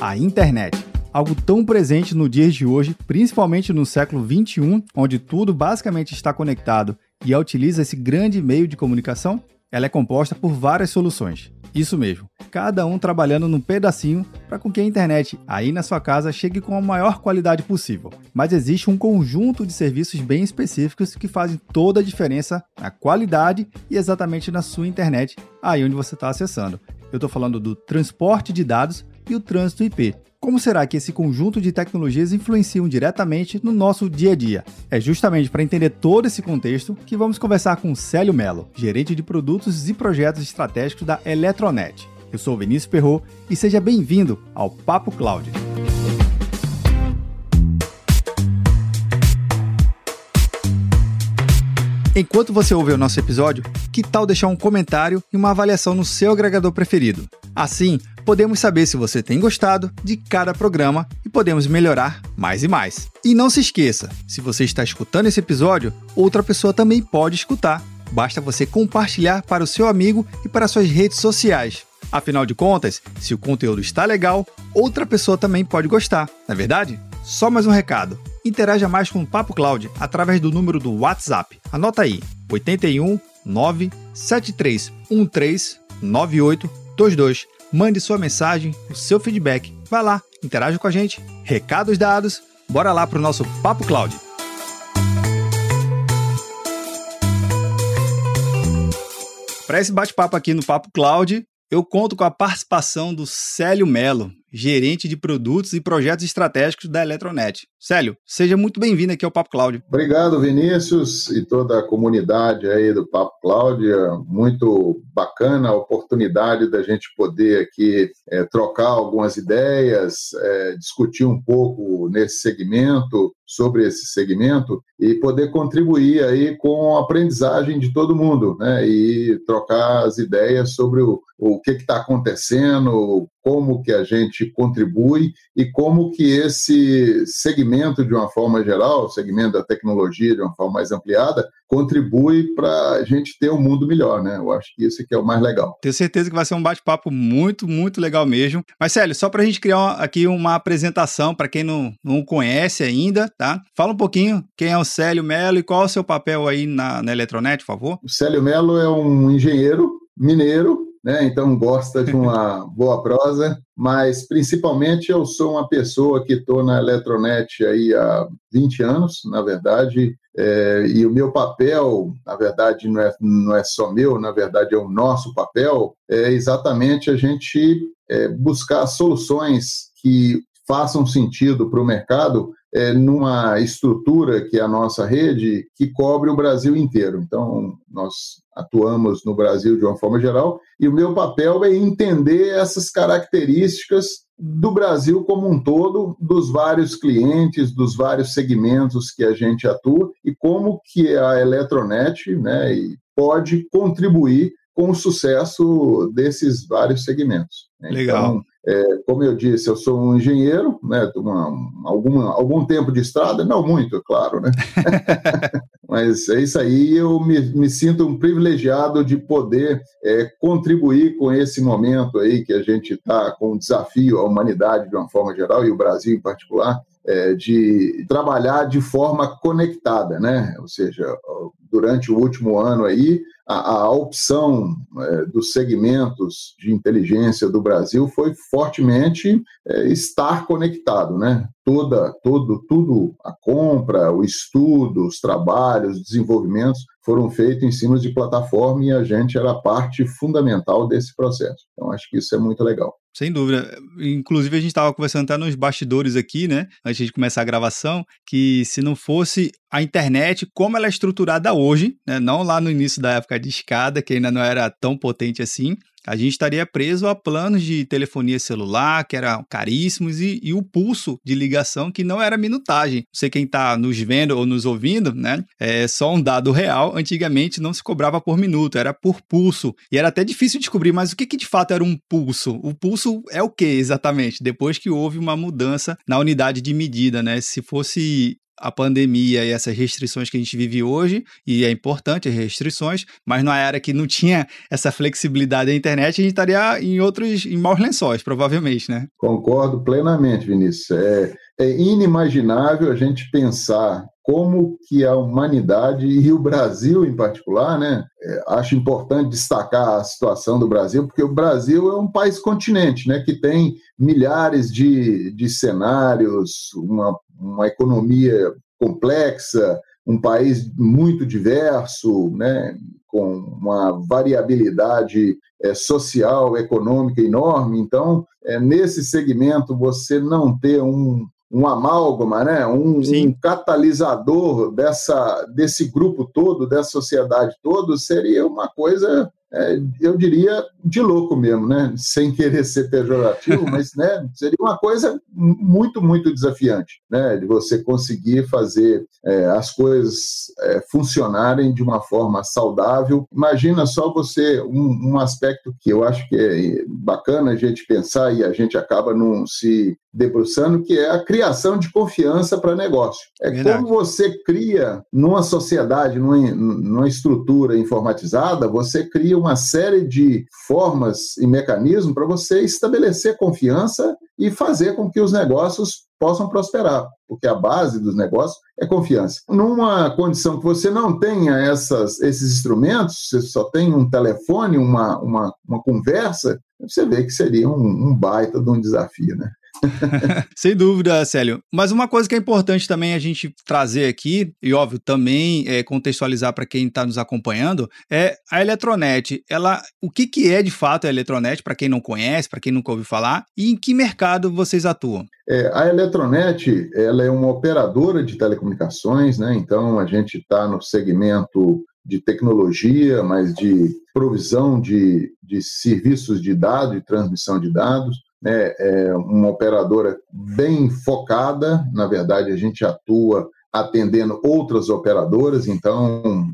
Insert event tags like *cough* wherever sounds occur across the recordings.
a internet. Algo tão presente no dia de hoje, principalmente no século 21, onde tudo basicamente está conectado e utiliza esse grande meio de comunicação, ela é composta por várias soluções. Isso mesmo, cada um trabalhando num pedacinho para com que a internet aí na sua casa chegue com a maior qualidade possível. Mas existe um conjunto de serviços bem específicos que fazem toda a diferença na qualidade e exatamente na sua internet aí onde você está acessando. Eu estou falando do transporte de dados e o trânsito IP. Como será que esse conjunto de tecnologias influenciam diretamente no nosso dia a dia? É justamente para entender todo esse contexto que vamos conversar com Célio Mello, gerente de produtos e projetos estratégicos da Eletronet. Eu sou Vinícius Perro e seja bem-vindo ao Papo Cloud. Enquanto você ouve o nosso episódio, que tal deixar um comentário e uma avaliação no seu agregador preferido? Assim, podemos saber se você tem gostado de cada programa e podemos melhorar mais e mais. E não se esqueça, se você está escutando esse episódio, outra pessoa também pode escutar. Basta você compartilhar para o seu amigo e para suas redes sociais. Afinal de contas, se o conteúdo está legal, outra pessoa também pode gostar, não é verdade? Só mais um recado. Interaja mais com o Papo Cloud através do número do WhatsApp. Anota aí: 81 97313 9822 mande sua mensagem, o seu feedback. Vai lá, interaja com a gente. Recados dados, bora lá para o nosso Papo Cloud. Para esse bate-papo aqui no Papo Cloud, eu conto com a participação do Célio Melo, gerente de produtos e projetos estratégicos da Eletronet. Célio, seja muito bem-vindo aqui ao Papo Cláudio. Obrigado, Vinícius, e toda a comunidade aí do Papo Cláudio. É muito bacana a oportunidade da gente poder aqui é, trocar algumas ideias, é, discutir um pouco nesse segmento, sobre esse segmento e poder contribuir aí com a aprendizagem de todo mundo, né? E trocar as ideias sobre o, o que está acontecendo, como que a gente contribui e como que esse segmento, de uma forma geral, o segmento da tecnologia de uma forma mais ampliada, contribui para a gente ter um mundo melhor, né? Eu acho que isso que é o mais legal. Tenho certeza que vai ser um bate-papo muito, muito legal mesmo. Mas, Célio, só para a gente criar aqui uma apresentação para quem não, não conhece ainda, tá? Fala um pouquinho quem é o Célio Melo e qual é o seu papel aí na, na Eletronet, por favor. O Célio Melo é um engenheiro mineiro né? então gosta de uma *laughs* boa prosa, mas principalmente eu sou uma pessoa que estou na Eletronet aí há 20 anos, na verdade, é, e o meu papel, na verdade, não é, não é só meu, na verdade é o nosso papel, é exatamente a gente é, buscar soluções que façam sentido para o mercado é, numa estrutura que é a nossa rede, que cobre o Brasil inteiro. Então, nós atuamos no Brasil de uma forma geral, e o meu papel é entender essas características do Brasil como um todo, dos vários clientes, dos vários segmentos que a gente atua e como que a Eletronet né, pode contribuir com o sucesso desses vários segmentos. Legal. Então, é, como eu disse, eu sou um engenheiro, né, uma, alguma, algum tempo de estrada, não muito, é claro, né? *laughs* Mas é isso aí, eu me, me sinto um privilegiado de poder é, contribuir com esse momento aí que a gente está com um desafio à humanidade de uma forma geral, e o Brasil em particular, é, de trabalhar de forma conectada, né? Ou seja, durante o último ano aí, a, a opção é, dos segmentos de inteligência do Brasil foi fortemente é, estar conectado, né? Toda, todo, tudo, a compra, o estudo, os trabalhos, os desenvolvimentos foram feitos em cima de plataforma e a gente era parte fundamental desse processo. Então, acho que isso é muito legal. Sem dúvida. Inclusive, a gente estava conversando até nos bastidores aqui, né? Antes de começar a gravação, que se não fosse a internet como ela é estruturada hoje, né? Não lá no início da época de escada, que ainda não era tão potente assim, a gente estaria preso a planos de telefonia celular que eram caríssimos e, e, o pulso de ligação que não era minutagem. Não sei quem está nos vendo ou nos ouvindo, né? É só um dado real. Antigamente não se cobrava por minuto, era por pulso. E era até difícil descobrir, mas o que, que de fato era um pulso? O pulso é o que exatamente? Depois que houve uma mudança na unidade de medida, né? Se fosse a pandemia e essas restrições que a gente vive hoje, e é importante as restrições, mas numa era que não tinha essa flexibilidade da internet, a gente estaria em outros, em maus lençóis, provavelmente, né? Concordo plenamente, Vinícius. É, é inimaginável a gente pensar como que a humanidade e o Brasil em particular, né? É, acho importante destacar a situação do Brasil, porque o Brasil é um país continente, né? Que tem milhares de, de cenários, uma, uma economia complexa, um país muito diverso, né? Com uma variabilidade é, social, econômica enorme. Então, é, nesse segmento, você não ter um, um amálgama, né? um, um, catalisador dessa, desse grupo todo, dessa sociedade toda, seria uma coisa é, eu diria, de louco mesmo, né? Sem querer ser pejorativo, *laughs* mas né, seria uma coisa muito, muito desafiante, né? De você conseguir fazer é, as coisas é, funcionarem de uma forma saudável. Imagina só você, um, um, aspecto que eu acho que é bacana a gente pensar e a gente acaba não se debruçando, que é a criação de confiança para negócio. É Verdade. como você cria numa sociedade, numa, numa estrutura informatizada, você cria uma série de formas e mecanismos para você estabelecer confiança e fazer com que os negócios possam prosperar, porque a base dos negócios é confiança. Numa condição que você não tenha essas, esses instrumentos, você só tem um telefone, uma, uma, uma conversa, você vê que seria um, um baita de um desafio, né? *laughs* Sem dúvida, Célio. Mas uma coisa que é importante também a gente trazer aqui, e óbvio, também é, contextualizar para quem está nos acompanhando, é a Eletronet. Ela, o que, que é de fato a Eletronet, para quem não conhece, para quem nunca ouviu falar, e em que mercado vocês atuam? É, a Eletronet ela é uma operadora de telecomunicações, né? então a gente está no segmento de tecnologia, mas de provisão de, de serviços de dados e transmissão de dados né, é uma operadora bem focada, na verdade a gente atua atendendo outras operadoras, então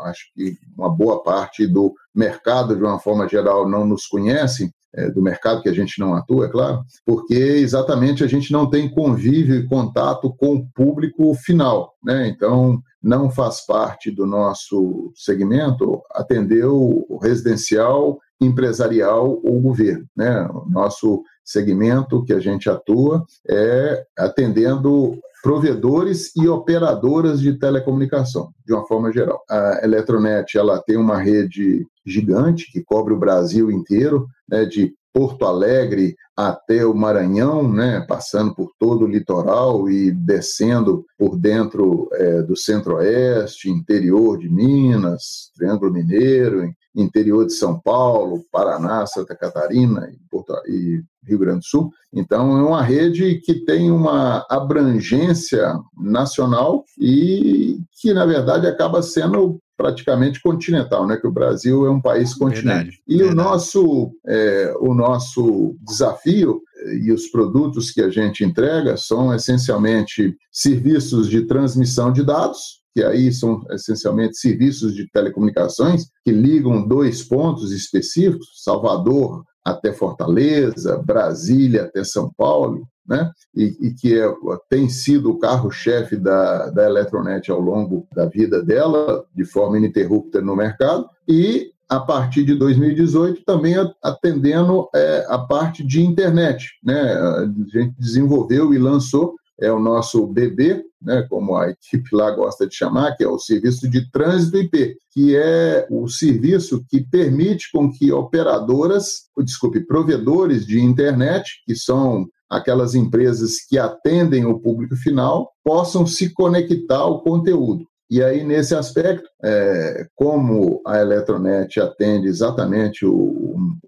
acho que uma boa parte do mercado, de uma forma geral, não nos conhece, é, do mercado que a gente não atua, é claro, porque exatamente a gente não tem convívio e contato com o público final, né? Então, não faz parte do nosso segmento atender o residencial empresarial ou governo. Né? O nosso segmento que a gente atua é atendendo provedores e operadoras de telecomunicação, de uma forma geral. A Eletronet ela tem uma rede gigante que cobre o Brasil inteiro, né, de Porto Alegre até o Maranhão, né, passando por todo o litoral e descendo por dentro é, do centro-oeste, interior de Minas, Triângulo Mineiro, interior de São Paulo, Paraná, Santa Catarina e, Porto, e Rio Grande do Sul. Então, é uma rede que tem uma abrangência nacional e que, na verdade, acaba sendo praticamente continental, né? Que o Brasil é um país continente. Verdade, e verdade. o nosso é, o nosso desafio e os produtos que a gente entrega são essencialmente serviços de transmissão de dados, que aí são essencialmente serviços de telecomunicações que ligam dois pontos específicos, Salvador até Fortaleza, Brasília até São Paulo, né? e, e que é, tem sido o carro-chefe da, da Eletronet ao longo da vida dela, de forma ininterrupta no mercado, e a partir de 2018 também atendendo é, a parte de internet. Né? A gente desenvolveu e lançou é o nosso BB, né, como a equipe lá gosta de chamar, que é o serviço de trânsito IP, que é o serviço que permite com que operadoras, desculpe, provedores de internet, que são aquelas empresas que atendem o público final possam se conectar ao conteúdo. E aí, nesse aspecto, é, como a Eletronet atende exatamente o,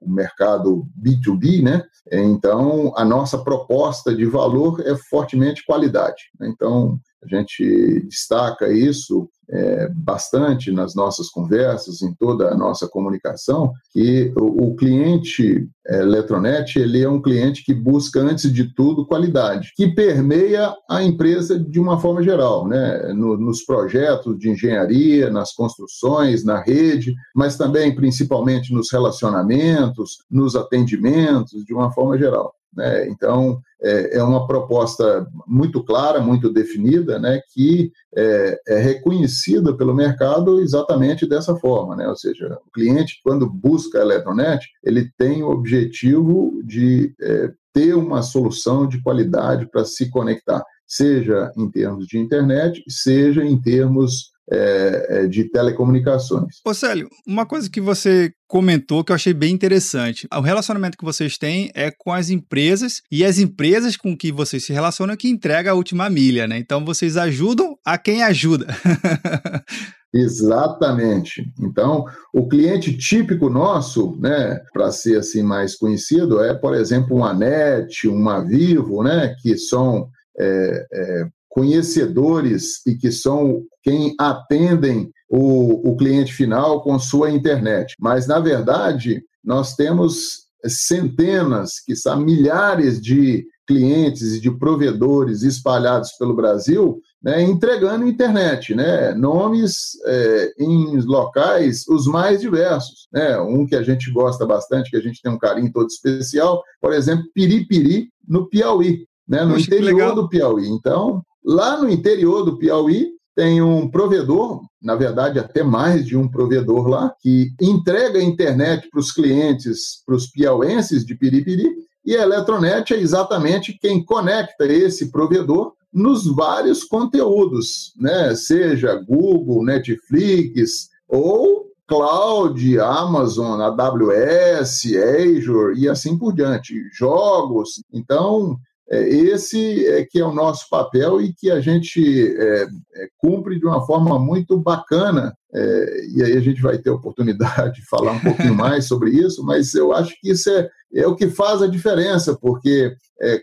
o, mercado B2B, né? então a nossa proposta de valor é fortemente qualidade. Né? Então, a gente destaca isso é, bastante nas nossas conversas, em toda a nossa comunicação, que o, o cliente é, Eletronet ele é um cliente que busca, antes de tudo, qualidade, que permeia a empresa de uma forma geral, né? No, nos projetos de engenharia, nas construções, na rede, mas também, principalmente, nos relacionamentos, nos atendimentos, de uma forma geral. Né? Então, é, é, uma proposta muito clara, muito definida, né, que é, é, reconhecida pelo mercado exatamente dessa forma. Né? Ou seja, o cliente, quando busca a Eletronet, ele tem o objetivo de é, ter uma solução de qualidade para se conectar, seja em termos de internet, seja em termos é, é, de telecomunicações. Ô Célio, uma coisa que você comentou que eu achei bem interessante. O relacionamento que vocês têm é com as empresas e as empresas com que vocês se relacionam que entrega a última milha, né? Então vocês ajudam a quem ajuda. *laughs* Exatamente. Então, o cliente típico nosso, né, para ser assim mais conhecido, é, por exemplo, uma NET, uma Vivo, né, que são é, é, conhecedores e que são quem atendem o, o cliente final com sua internet. Mas, na verdade, nós temos centenas, que são milhares de clientes e de provedores espalhados pelo Brasil, né, entregando internet, né, nomes é, em locais os mais diversos. Né, um que a gente gosta bastante, que a gente tem um carinho todo especial, por exemplo, Piripiri, no Piauí, né, no interior do Piauí. Então, Lá no interior do Piauí, tem um provedor, na verdade, até mais de um provedor lá, que entrega a internet para os clientes, para os piauenses de Piripiri, e a Eletronet é exatamente quem conecta esse provedor nos vários conteúdos, né? seja Google, Netflix ou Cloud, Amazon, AWS, Azure e assim por diante, jogos. Então, esse é que é o nosso papel e que a gente é, é, cumpre de uma forma muito bacana. É, e aí a gente vai ter oportunidade de falar um pouquinho *laughs* mais sobre isso, mas eu acho que isso é, é o que faz a diferença, porque é, é,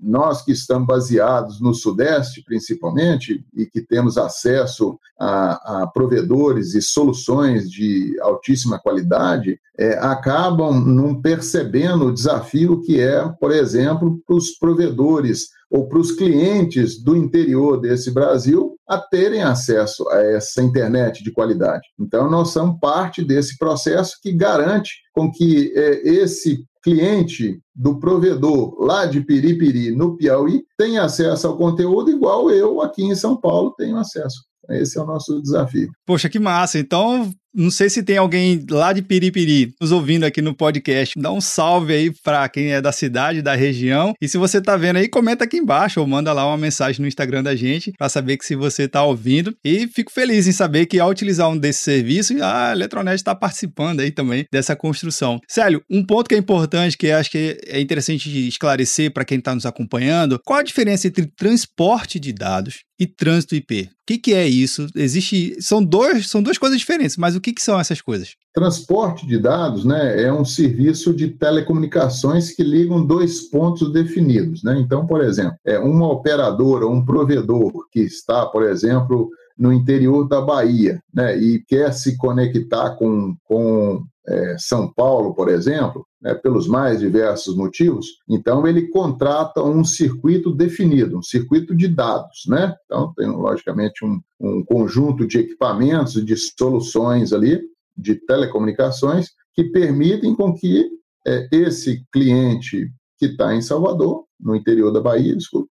nós que estamos baseados no Sudeste, principalmente, e que temos acesso a, a provedores e soluções de altíssima qualidade, é, acabam não percebendo o desafio que é, por exemplo, para os provedores ou para os clientes do interior desse Brasil a terem acesso a essa internet de qualidade. Então, nós somos parte desse processo que garante com que é, esse cliente do provedor lá de Piripiri, no Piauí, tenha acesso ao conteúdo igual eu aqui em São Paulo tenho acesso. Esse é o nosso desafio. Poxa, que massa. Então, não sei se tem alguém lá de Piripiri nos ouvindo aqui no podcast. Dá um salve aí para quem é da cidade, da região. E se você tá vendo aí, comenta aqui embaixo ou manda lá uma mensagem no Instagram da gente para saber que se você tá ouvindo. E fico feliz em saber que ao utilizar um desses serviços, a Eletronet está participando aí também dessa construção. Célio, um ponto que é importante, que acho que é interessante esclarecer para quem está nos acompanhando, qual a diferença entre transporte de dados e trânsito IP? O que, que é isso? Existe. São, dois, são duas coisas diferentes, mas o que, que são essas coisas? Transporte de dados né, é um serviço de telecomunicações que ligam dois pontos definidos. Né? Então, por exemplo, é uma operadora, um provedor que está, por exemplo, no interior da Bahia né, e quer se conectar com, com é, São Paulo, por exemplo, né, pelos mais diversos motivos, então ele contrata um circuito definido, um circuito de dados. Né? Então, tem logicamente um, um conjunto de equipamentos, de soluções ali, de telecomunicações, que permitem com que é, esse cliente que está em Salvador, no interior da Bahia, desculpa,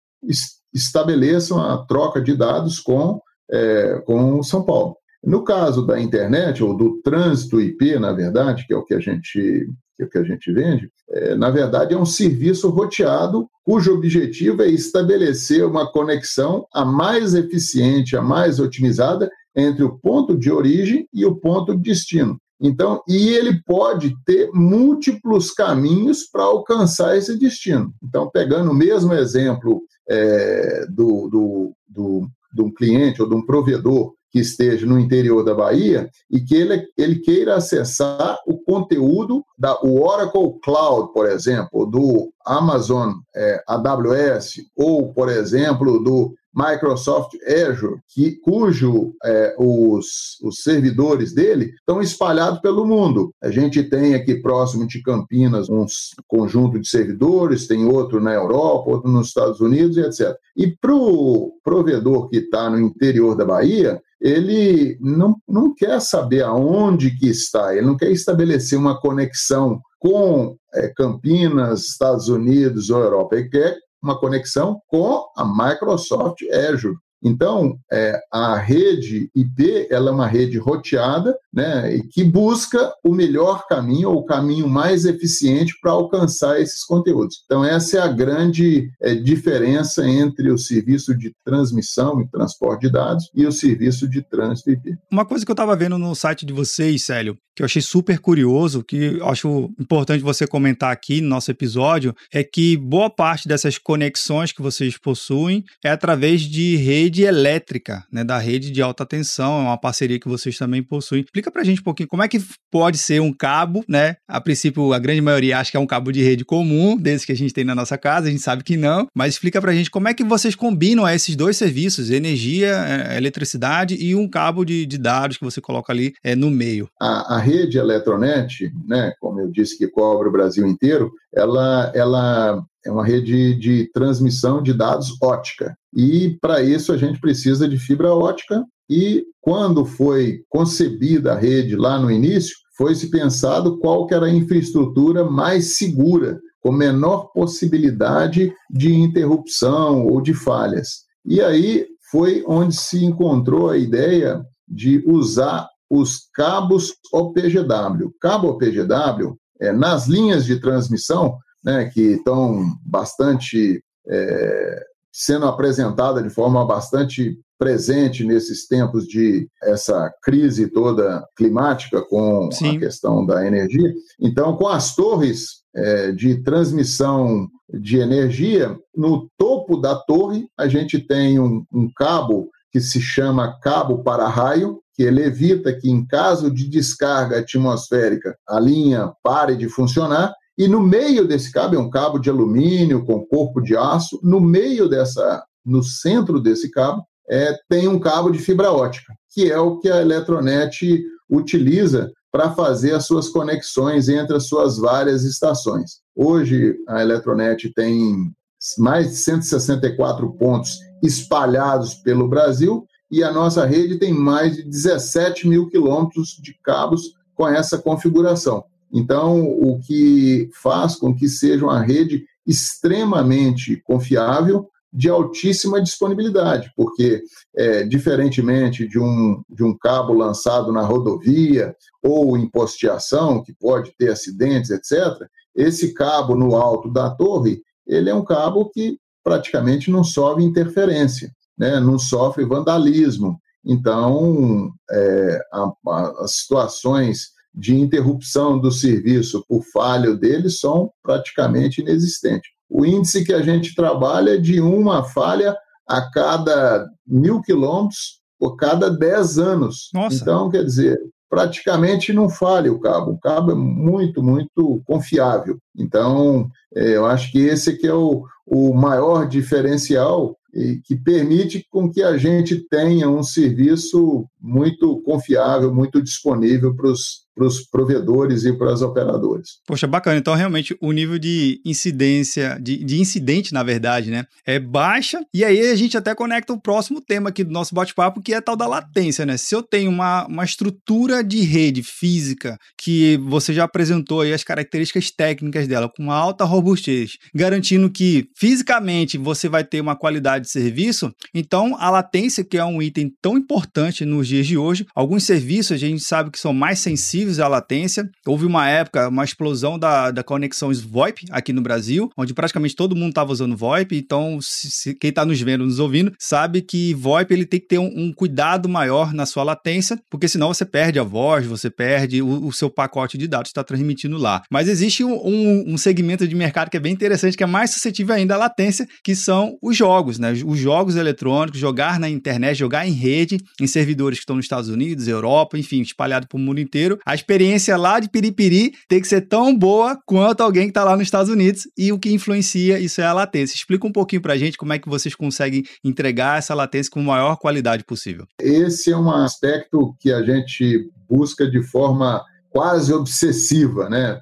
estabeleçam a troca de dados com, é, com São Paulo. No caso da internet, ou do trânsito IP, na verdade, que é o que a gente, que, é o que a gente vende, é, na verdade é um serviço roteado cujo objetivo é estabelecer uma conexão a mais eficiente, a mais otimizada entre o ponto de origem e o ponto de destino. Então, e ele pode ter múltiplos caminhos para alcançar esse destino. Então, pegando o mesmo exemplo é, do, do, do, de um cliente ou de um provedor que esteja no interior da Bahia e que ele, ele queira acessar o conteúdo da o Oracle Cloud, por exemplo, do Amazon é, AWS, ou, por exemplo, do Microsoft Azure, que, cujo é, os, os servidores dele estão espalhados pelo mundo. A gente tem aqui próximo de Campinas um conjunto de servidores, tem outro na Europa, outro nos Estados Unidos e etc. E para o provedor que está no interior da Bahia, ele não, não quer saber aonde que está, ele não quer estabelecer uma conexão com é, Campinas, Estados Unidos ou Europa, ele quer uma conexão com a Microsoft Azure. Então, é, a rede IP ela é uma rede roteada né, que busca o melhor caminho ou o caminho mais eficiente para alcançar esses conteúdos. Então, essa é a grande é, diferença entre o serviço de transmissão e transporte de dados e o serviço de trânsito IP. Uma coisa que eu estava vendo no site de vocês, Célio, que eu achei super curioso, que acho importante você comentar aqui no nosso episódio, é que boa parte dessas conexões que vocês possuem é através de rede elétrica, né, da rede de alta tensão, é uma parceria que vocês também possuem. Explica pra gente um pouquinho como é que pode ser um cabo, né? A princípio, a grande maioria acha que é um cabo de rede comum, desse que a gente tem na nossa casa, a gente sabe que não, mas explica pra gente como é que vocês combinam esses dois serviços, energia, é, eletricidade e um cabo de, de dados que você coloca ali é, no meio. A, a rede Eletronet, né, como eu disse que cobre o Brasil inteiro, ela, ela é uma rede de transmissão de dados ótica. E para isso a gente precisa de fibra ótica. E quando foi concebida a rede lá no início, foi se pensado qual que era a infraestrutura mais segura, com menor possibilidade de interrupção ou de falhas. E aí foi onde se encontrou a ideia de usar os cabos OPGW. Cabo OPGW, é, nas linhas de transmissão, né, que estão bastante é, sendo apresentada de forma bastante presente nesses tempos de essa crise toda climática com Sim. a questão da energia. Então, com as torres é, de transmissão de energia, no topo da torre a gente tem um, um cabo que se chama cabo para raio, que ele evita que, em caso de descarga atmosférica, a linha pare de funcionar. E no meio desse cabo, é um cabo de alumínio com corpo de aço, no meio dessa, no centro desse cabo, é, tem um cabo de fibra ótica, que é o que a Eletronet utiliza para fazer as suas conexões entre as suas várias estações. Hoje, a Eletronet tem mais de 164 pontos espalhados pelo Brasil e a nossa rede tem mais de 17 mil quilômetros de cabos com essa configuração. Então, o que faz com que seja uma rede extremamente confiável, de altíssima disponibilidade, porque, é, diferentemente de um, de um cabo lançado na rodovia ou em posteação, que pode ter acidentes, etc., esse cabo no alto da torre, ele é um cabo que praticamente não sofre interferência né, não sofre vandalismo. Então, é, a, a, as situações de interrupção do serviço por falha dele são praticamente inexistentes. O índice que a gente trabalha é de uma falha a cada mil quilômetros por cada dez anos. Nossa. Então, quer dizer, praticamente não falha o cabo. O cabo é muito, muito confiável. Então, é, eu acho que esse aqui é o, o maior diferencial e que permite com que a gente tenha um serviço muito confiável, muito disponível para os os provedores e para as operadoras. Poxa, bacana. Então, realmente, o nível de incidência, de, de incidente, na verdade, né, é baixa. E aí a gente até conecta o próximo tema aqui do nosso bate-papo, que é tal da latência, né? Se eu tenho uma, uma estrutura de rede física que você já apresentou aí as características técnicas dela, com alta robustez, garantindo que fisicamente você vai ter uma qualidade de serviço, então a latência, que é um item tão importante nos dias de hoje, alguns serviços a gente sabe que são mais sensíveis à latência. Houve uma época, uma explosão da, da conexão VoIP aqui no Brasil, onde praticamente todo mundo estava usando VoIP. Então, se, se quem está nos vendo, nos ouvindo, sabe que VoIP ele tem que ter um, um, cuidado maior na sua latência, porque senão você perde a voz, você perde o, o seu pacote de dados que está transmitindo lá. Mas existe um, um, um, segmento de mercado que é bem interessante, que é mais suscetível ainda à latência, que são os jogos, né? Os jogos eletrônicos, jogar na internet, jogar em rede, em servidores que estão nos Estados Unidos, Europa, enfim, espalhado para o mundo inteiro. A experiência lá de Piripiri tem que ser tão boa quanto alguém que está lá nos Estados Unidos e o que influencia isso é a latência. Explica um pouquinho para a gente como é que vocês conseguem entregar essa latência com a maior qualidade possível. Esse é um aspecto que a gente busca de forma quase obsessiva, né?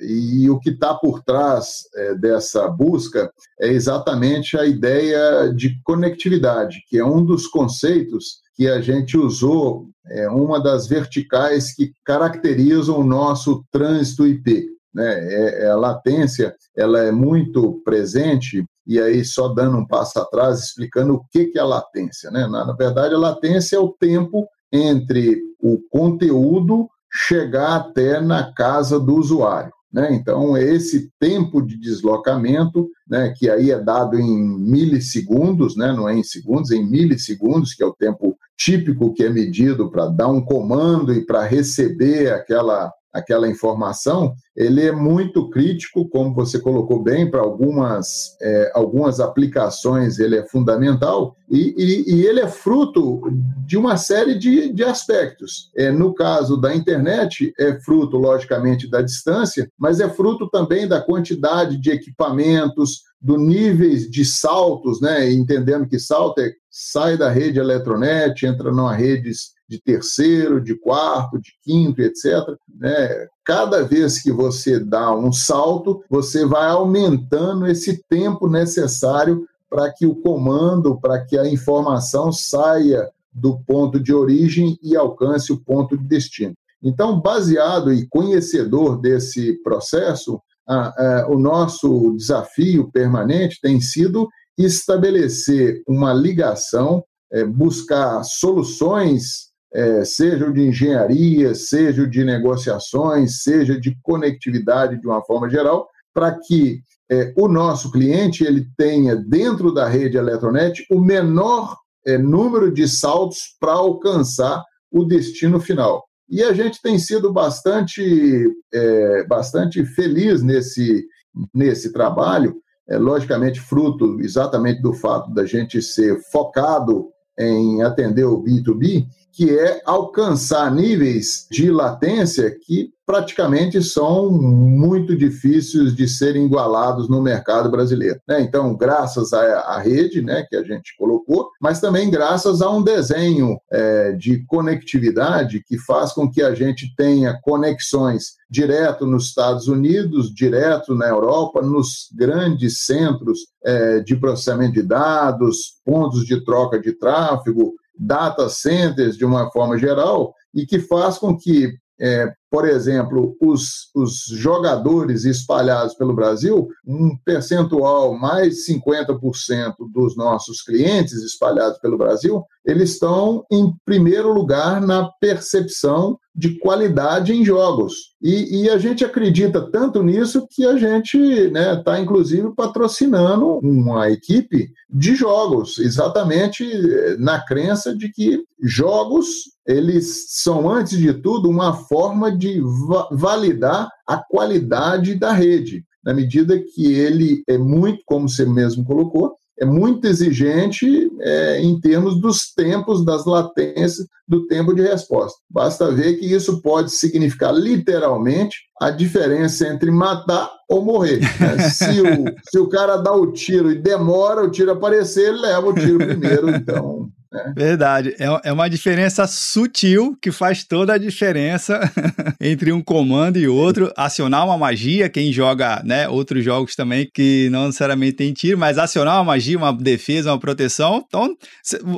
E o que está por trás é, dessa busca é exatamente a ideia de conectividade, que é um dos conceitos que a gente usou, é uma das verticais que caracterizam o nosso trânsito IP. Né? É, é, a latência ela é muito presente e aí só dando um passo atrás explicando o que, que é a latência. Né? Na, na verdade, a latência é o tempo entre o conteúdo chegar até na casa do usuário. Né? Então, esse tempo de deslocamento, né, que aí é dado em milissegundos, né, não é em segundos, é em milissegundos, que é o tempo típico que é medido para dar um comando e para receber aquela aquela informação, ele é muito crítico, como você colocou bem, para algumas, é, algumas aplicações ele é fundamental e, e, e, ele é fruto de uma série de, de aspectos. É, no caso da internet, é fruto, logicamente, da distância, mas é fruto também da quantidade de equipamentos, do níveis de saltos, né? entendendo que salto é sai da rede Eletronet, entra numa rede de terceiro, de quarto, de quinto, etc. Né? Cada vez que você dá um salto, você vai aumentando esse tempo necessário para que o comando, para que a informação saia do ponto de origem e alcance o ponto de destino. Então, baseado e conhecedor desse processo, a, a, o nosso desafio permanente tem sido estabelecer uma ligação, é, buscar soluções é, seja de engenharia, seja de negociações, seja de conectividade de uma forma geral, para que é, o nosso cliente ele tenha dentro da rede Eletronet o menor é, número de saltos para alcançar o destino final. E a gente tem sido bastante, é, bastante feliz nesse, nesse trabalho, é, logicamente fruto exatamente do fato da gente ser focado em atender o B2B, que é alcançar níveis de latência que praticamente são muito difíceis de serem igualados no mercado brasileiro. Né? Então, graças à, rede né, que a gente colocou, mas também graças a um desenho é, de conectividade que faz com que a gente tenha conexões direto nos Estados Unidos, direto na Europa, nos grandes centros é, de processamento de dados, pontos de troca de tráfego, data centers de uma forma geral, e que faz com que, é, por exemplo, os, os jogadores espalhados pelo Brasil, um percentual mais 50% dos nossos clientes espalhados pelo Brasil, eles estão em primeiro lugar na percepção de qualidade em jogos. E, e, a gente acredita tanto nisso que a gente está, né, tá, inclusive, patrocinando uma equipe de jogos, exatamente eh, na crença de que jogos eles são, antes de tudo, uma forma de va validar a qualidade da rede, na medida que ele é muito, como você mesmo colocou, é muito exigente é, em termos dos tempos, das latências, do tempo de resposta. Basta ver que isso pode significar literalmente a diferença entre matar ou morrer. Né? *laughs* Se, o, se o cara dá o tiro e demora o tiro aparecer, ele leva o tiro primeiro. Então, né? Verdade. É, é uma diferença sutil que faz toda a diferença *laughs* entre um comando e outro. Acionar uma magia, quem joga né, outros jogos também que não necessariamente tem tiro, mas acionar uma magia, uma defesa, uma proteção. Então,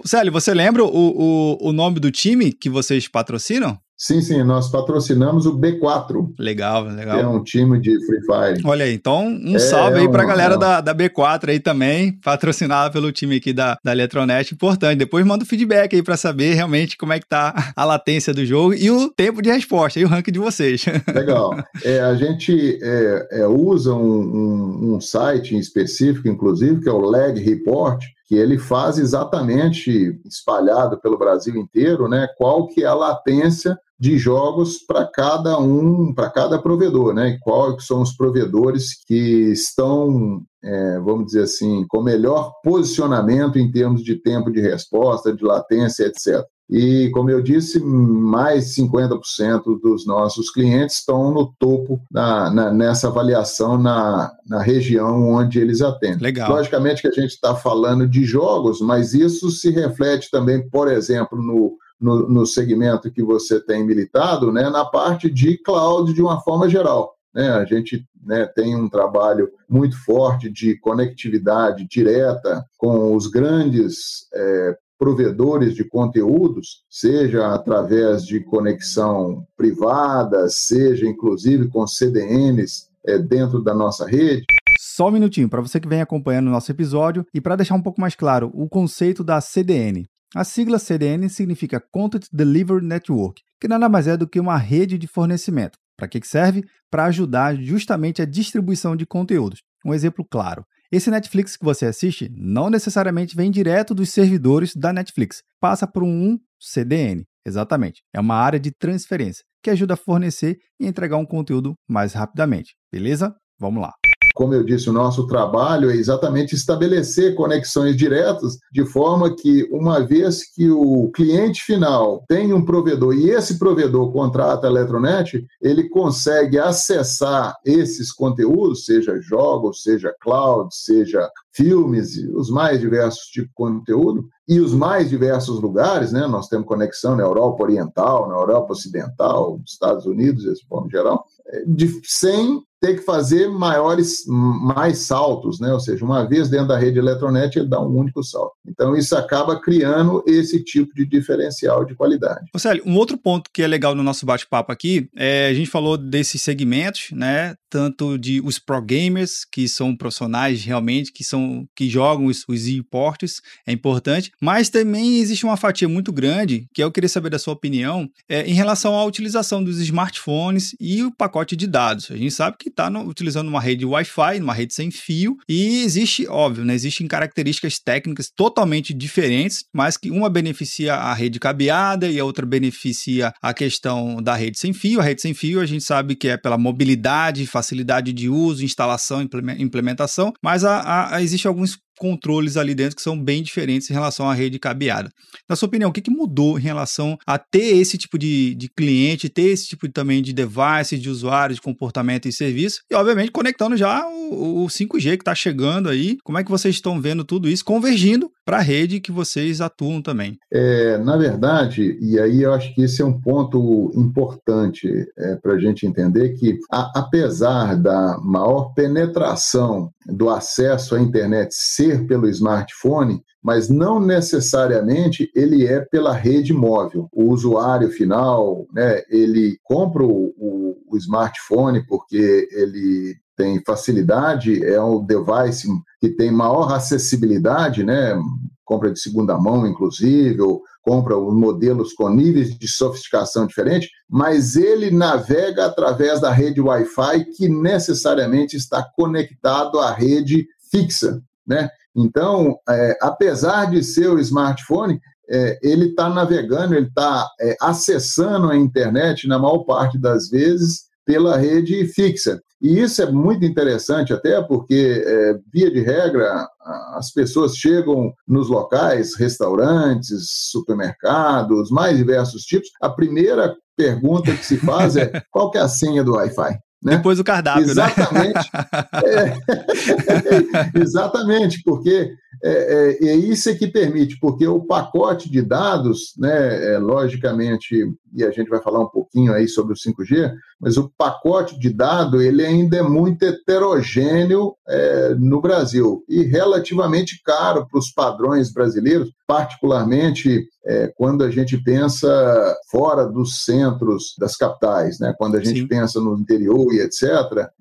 Célio, você lembra o, o, o nome do time que vocês patrocinam? Sim, sim, nós patrocinamos o B4. Legal, legal. É um time de Free Fire. Olha aí, então um é, salve aí pra um, galera da, da B4 aí também, patrocinada pelo time aqui da, da Eletronet, importante. Depois manda o feedback aí pra saber realmente como é que tá a latência do jogo e o tempo de resposta e o ranking de vocês. *laughs* Legal. É, a gente é, é, usa um, um, um site em específico, inclusive, que é o Lag Report, que ele faz exatamente espalhado pelo Brasil inteiro, né, qual que é a latência de jogos para cada um, para cada provedor, né? E quais são os provedores que estão, é, vamos dizer assim, com melhor posicionamento em termos de tempo de resposta, de latência, etc. E, como eu disse, mais 50% dos nossos clientes estão no topo na, na, nessa avaliação na, na região onde eles atendem. Legal. Logicamente que a gente está falando de jogos, mas isso se reflete também, por exemplo, no, no, no segmento que você tem militado, né, na parte de cloud de uma forma geral. né? A gente né, tem um trabalho muito forte de conectividade direta com os grandes é, provedores de conteúdos, seja através de conexão privada, seja inclusive com CDNs é, dentro da nossa rede. Só um minutinho, para você que vem acompanhando o nosso episódio e para deixar um pouco mais claro o conceito da CDN. A sigla CDN significa Content Delivery Network, que nada mais é do que uma rede de fornecimento. Para que serve? Para ajudar justamente a distribuição de conteúdos. Um exemplo claro: esse Netflix que você assiste não necessariamente vem direto dos servidores da Netflix, passa por um CDN. Exatamente. É uma área de transferência que ajuda a fornecer e entregar um conteúdo mais rapidamente. Beleza? Vamos lá como eu disse, o nosso trabalho é exatamente estabelecer conexões diretas, de forma que, uma vez que o cliente final tem um provedor e esse provedor contrata a Eletronet, ele consegue acessar esses conteúdos, seja jogos, seja cloud, seja filmes, os mais diversos tipos de conteúdo, e os mais diversos lugares, né? Nós temos conexão na Europa Oriental, na Europa Ocidental, Estados Unidos, esse ponto geral, é, de, sem ter que fazer maiores, mais saltos, né? Ou seja, uma vez dentro da rede Eletronet, ele dá um único salto. Então, isso acaba criando esse tipo de diferencial de qualidade. Célio, um outro ponto que é legal no nosso bate-papo aqui, é, a gente falou desses segmentos, né? Tanto de os pro gamers, que são profissionais realmente, que são que jogam os, os e-ports, é importante, mas também existe uma fatia muito grande, que eu queria saber da sua opinião, é, em relação à utilização dos smartphones e o pacote de dados. A gente sabe que está utilizando uma rede Wi-Fi, uma rede sem fio, e existe, óbvio, né, existem características técnicas totalmente diferentes, mas que uma beneficia a rede cabeada e a outra beneficia a questão da rede sem fio. A rede sem fio a gente sabe que é pela mobilidade, facilidade de uso, instalação, implementação, mas a, a, existe alguns controles ali dentro que são bem diferentes em relação à rede cabeada. Na sua opinião, o que, que mudou em relação a ter esse tipo de, de cliente, ter esse tipo de, também de device, de usuário, de comportamento e serviço, e obviamente conectando já o, o 5G que está chegando aí, como é que vocês estão vendo tudo isso convergindo para a rede que vocês atuam também? É, na verdade, e aí eu acho que esse é um ponto importante é, para a gente entender que, a, apesar da maior penetração do acesso à internet ser pelo smartphone, mas não necessariamente ele é pela rede móvel. O usuário final, né, ele compra o, o, o smartphone porque ele tem facilidade, é um device que tem maior acessibilidade, né? compra de segunda mão, inclusive, ou compra os modelos com níveis de sofisticação diferentes, mas ele navega através da rede Wi-Fi que necessariamente está conectado à rede fixa, né? Então, é, apesar de ser o smartphone, é, ele está navegando, ele está é, acessando a internet na maior parte das vezes pela rede fixa. E isso é muito interessante, até porque, é, via de regra, as pessoas chegam nos locais, restaurantes, supermercados, mais diversos tipos. A primeira pergunta que se faz é: *laughs* qual que é a senha do Wi-Fi? Né? Depois do cardápio, exatamente, né? *laughs* é, *laughs* exatamente, porque é, é, é, isso é que permite, porque o pacote de dados, né, é, logicamente, e a gente vai falar um pouquinho aí sobre o 5G, mas o pacote de dado ele ainda é muito heterogêneo é, no Brasil e relativamente caro para os padrões brasileiros, particularmente é, quando a gente pensa fora dos centros das capitais, né, quando a gente Sim. pensa no interior e etc.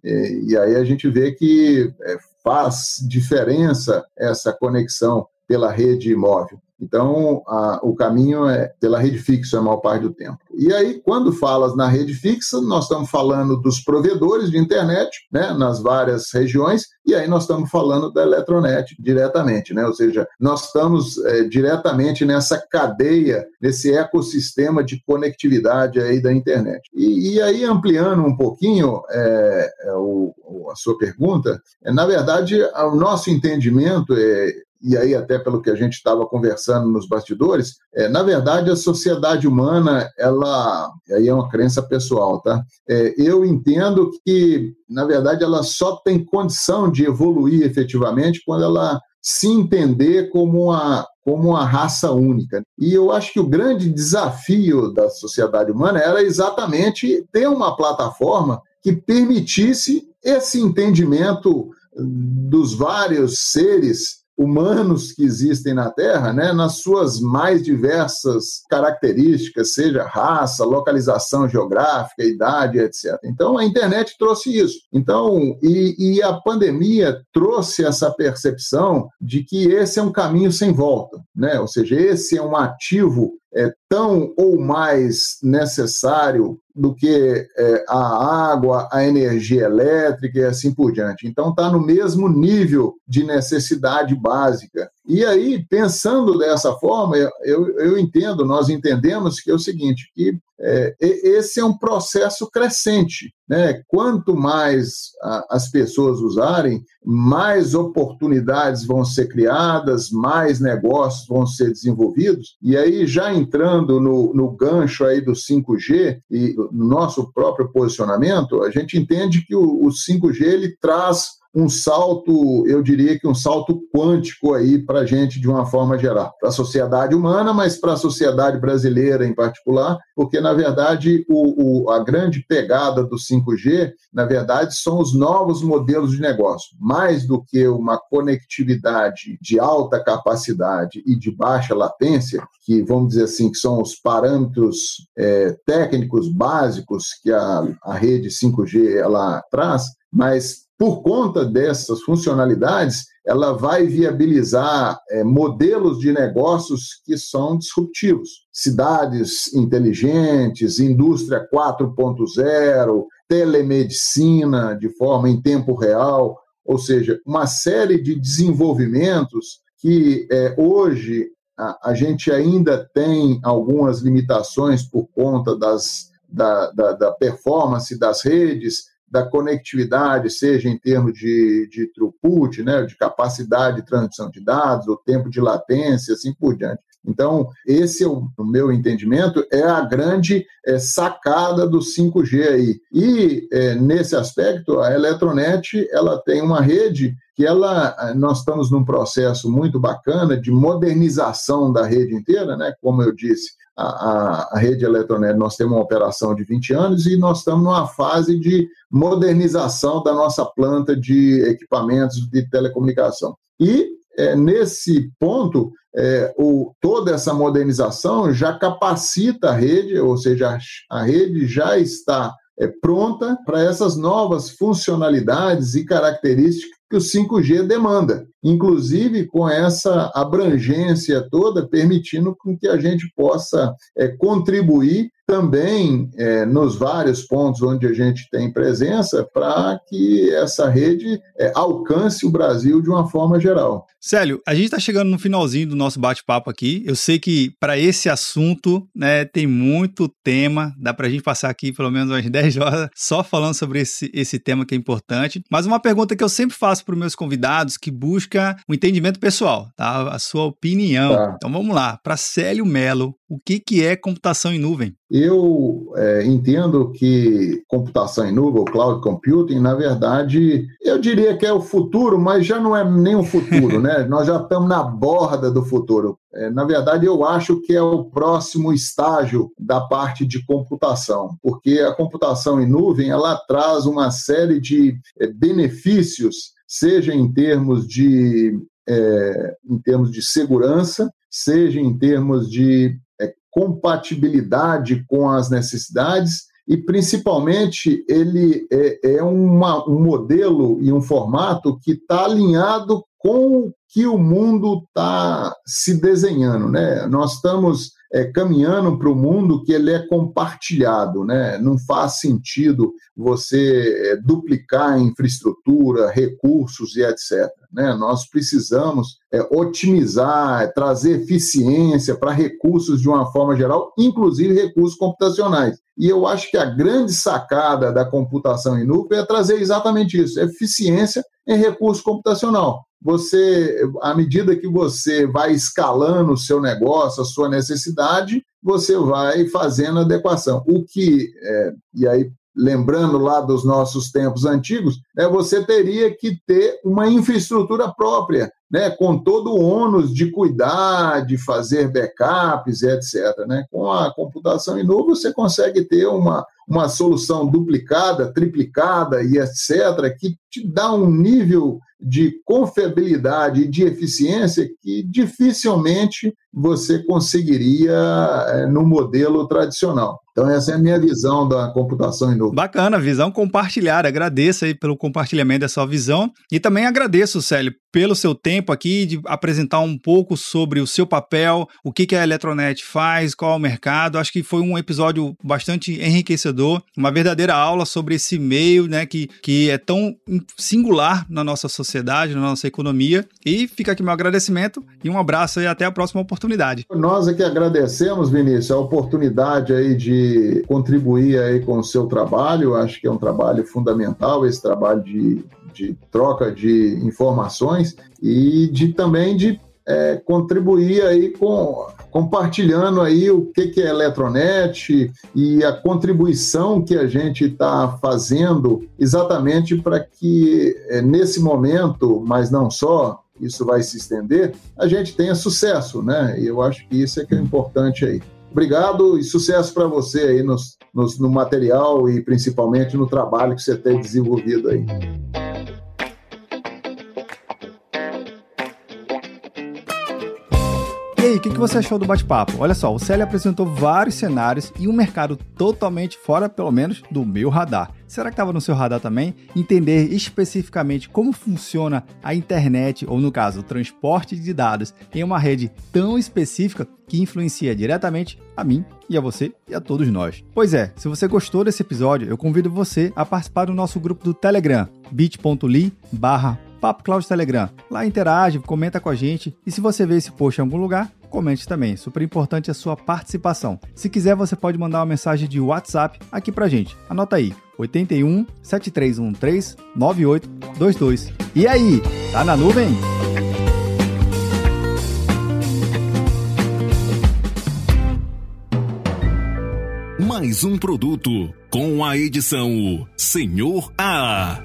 E, e aí a gente vê que é, faz diferença essa conexão pela rede móvel. Então, a, o caminho é pela rede fixa a maior parte do tempo. E aí, quando falas na rede fixa, nós estamos falando dos provedores de internet, né, nas várias regiões, e aí nós estamos falando da Eletronet diretamente, né? Ou seja, nós estamos é, diretamente nessa cadeia, nesse ecossistema de conectividade aí da internet. E, e aí, ampliando um pouquinho é, é o, a sua pergunta, é, na verdade, o nosso entendimento é e aí até pelo que a gente estava conversando nos bastidores, é, na verdade a sociedade humana, ela, aí é uma crença pessoal, tá? É, eu entendo que, na verdade, ela só tem condição de evoluir efetivamente quando ela se entender como uma, como uma raça única. E eu acho que o grande desafio da sociedade humana era exatamente ter uma plataforma que permitisse esse entendimento dos vários seres humanos que existem na Terra, né, nas suas mais diversas características, seja raça, localização geográfica, idade, etc. Então, a internet trouxe isso. Então, e, e a pandemia trouxe essa percepção de que esse é um caminho sem volta, né? Ou seja, esse é um ativo é, tão ou mais necessário do que é, a água, a energia elétrica e assim por diante. Então, está no mesmo nível de necessidade básica. E aí, pensando dessa forma, eu, eu entendo, nós entendemos que é o seguinte, que é, esse é um processo crescente. Né? Quanto mais a, as pessoas usarem, mais oportunidades vão ser criadas, mais negócios vão ser desenvolvidos. E aí, já entrando no, no gancho aí do 5G e no nosso próprio posicionamento, a gente entende que o, o 5G ele traz um salto, eu diria que um salto quântico aí para a gente de uma forma geral, para a sociedade humana, mas para a sociedade brasileira em particular, porque na verdade o, o, a grande pegada do 5G, na verdade, são os novos modelos de negócio, mais do que uma conectividade de alta capacidade e de baixa latência, que vamos dizer assim que são os parâmetros é, técnicos básicos que a, a rede 5G ela traz, mas por conta dessas funcionalidades, ela vai viabilizar é, modelos de negócios que são disruptivos. Cidades inteligentes, indústria 4.0, telemedicina de forma em tempo real, ou seja, uma série de desenvolvimentos que é, hoje a, a, gente ainda tem algumas limitações por conta das, da, da, da performance das redes, da conectividade, seja em termos de, de throughput, né, de capacidade de transmissão de dados, o tempo de latência, assim por diante. Então, esse, é o, no meu entendimento, é a grande é, sacada do 5G aí. E, é, nesse aspecto, a Eletronet ela tem uma rede que ela, nós estamos num processo muito bacana de modernização da rede inteira, né? como eu disse, a, a, rede Eletronet, nós temos uma operação de 20 anos e nós estamos numa fase de modernização da nossa planta de equipamentos de telecomunicação. E é, nesse ponto, é, o, toda essa modernização já capacita a rede, ou seja, a, a rede já está é, pronta para essas novas funcionalidades e características que o 5G demanda, inclusive com essa abrangência toda, permitindo que a gente possa é, contribuir também é, nos vários pontos onde a gente tem presença para que essa rede é, alcance o Brasil de uma forma geral. Célio, a gente está chegando no finalzinho do nosso bate-papo aqui. Eu sei que para esse assunto né, tem muito tema, dá para a gente passar aqui pelo menos umas *laughs* 10 horas só falando sobre esse, esse tema que é importante. Mas uma pergunta que eu sempre faço para os meus convidados que busca um entendimento pessoal, tá? a sua opinião. Tá. Então vamos lá, para Célio Melo, o que, que é computação em nuvem? Eu é, entendo que computação em nuvem, ou cloud computing, na verdade, eu diria que é o futuro, mas já não é nem o futuro, *laughs* né? Nós já estamos na borda do futuro. É, na verdade, eu acho que é o próximo estágio da parte de computação, porque a computação em nuvem ela traz uma série de é, benefícios, seja em termos de, é, em termos de segurança, seja em termos de compatibilidade com as necessidades e, principalmente, ele é, é uma, um modelo e um formato que está alinhado com o que o mundo está se desenhando. Né? Nós estamos é, caminhando para o mundo que ele é compartilhado, né? não faz sentido você é, duplicar infraestrutura, recursos e etc. Né? Nós precisamos é, otimizar, é, trazer eficiência para recursos de uma forma geral, inclusive recursos computacionais. E eu acho que a grande sacada da computação em nuvem é trazer exatamente isso: eficiência em recurso computacional. Você, à medida que você vai escalando o seu negócio, a sua necessidade, você vai fazendo adequação. O que, é, e aí lembrando lá dos nossos tempos antigos, é você teria que ter uma infraestrutura própria né, com todo o ônus de cuidar, de fazer backups, etc. Né? Com a computação em nuvem, você consegue ter uma, uma solução duplicada, triplicada e etc., que te dá um nível de confiabilidade e de eficiência que dificilmente você conseguiria eh, no modelo tradicional. Então, essa é a minha visão da computação em nuvem. Bacana, visão compartilhada. Agradeço aí pelo compartilhamento dessa visão. E também agradeço, Célio, pelo seu tempo aqui de apresentar um pouco sobre o seu papel, o que, que a Eletronet faz, qual é o mercado. Acho que foi um episódio bastante enriquecedor, uma verdadeira aula sobre esse meio né, que, que é tão singular na nossa sociedade, na nossa economia. E fica aqui meu agradecimento e um abraço e até a próxima oportunidade. Nós aqui agradecemos, Vinícius, a oportunidade aí de contribuir aí com o seu trabalho. Acho que é um trabalho fundamental esse trabalho de, de troca de informações e de também de é, contribuir aí com compartilhando aí o que, que é Eletronet e a contribuição que a gente está fazendo exatamente para que é, nesse momento, mas não só, isso vai se estender, a gente tenha sucesso, né? E eu acho que isso é que é importante aí. Obrigado e sucesso para você aí no, no, no material e principalmente no trabalho que você tem desenvolvido aí. E aí, o que, que você achou do bate-papo? Olha só, o Célio apresentou vários cenários e um mercado totalmente fora, pelo menos, do meu radar. Será que estava no seu radar também? Entender especificamente como funciona a internet, ou no caso, o transporte de dados, em uma rede tão específica que influencia diretamente a mim e a você e a todos nós. Pois é, se você gostou desse episódio, eu convido você a participar do nosso grupo do Telegram, bit.ly barra Papo Cloud Telegram. Lá interage, comenta com a gente e se você vê esse post em algum lugar, comente também. Super importante a sua participação. Se quiser, você pode mandar uma mensagem de WhatsApp aqui pra gente. Anota aí: 81 7313 9822. E aí, tá na nuvem? Mais um produto com a edição Senhor A.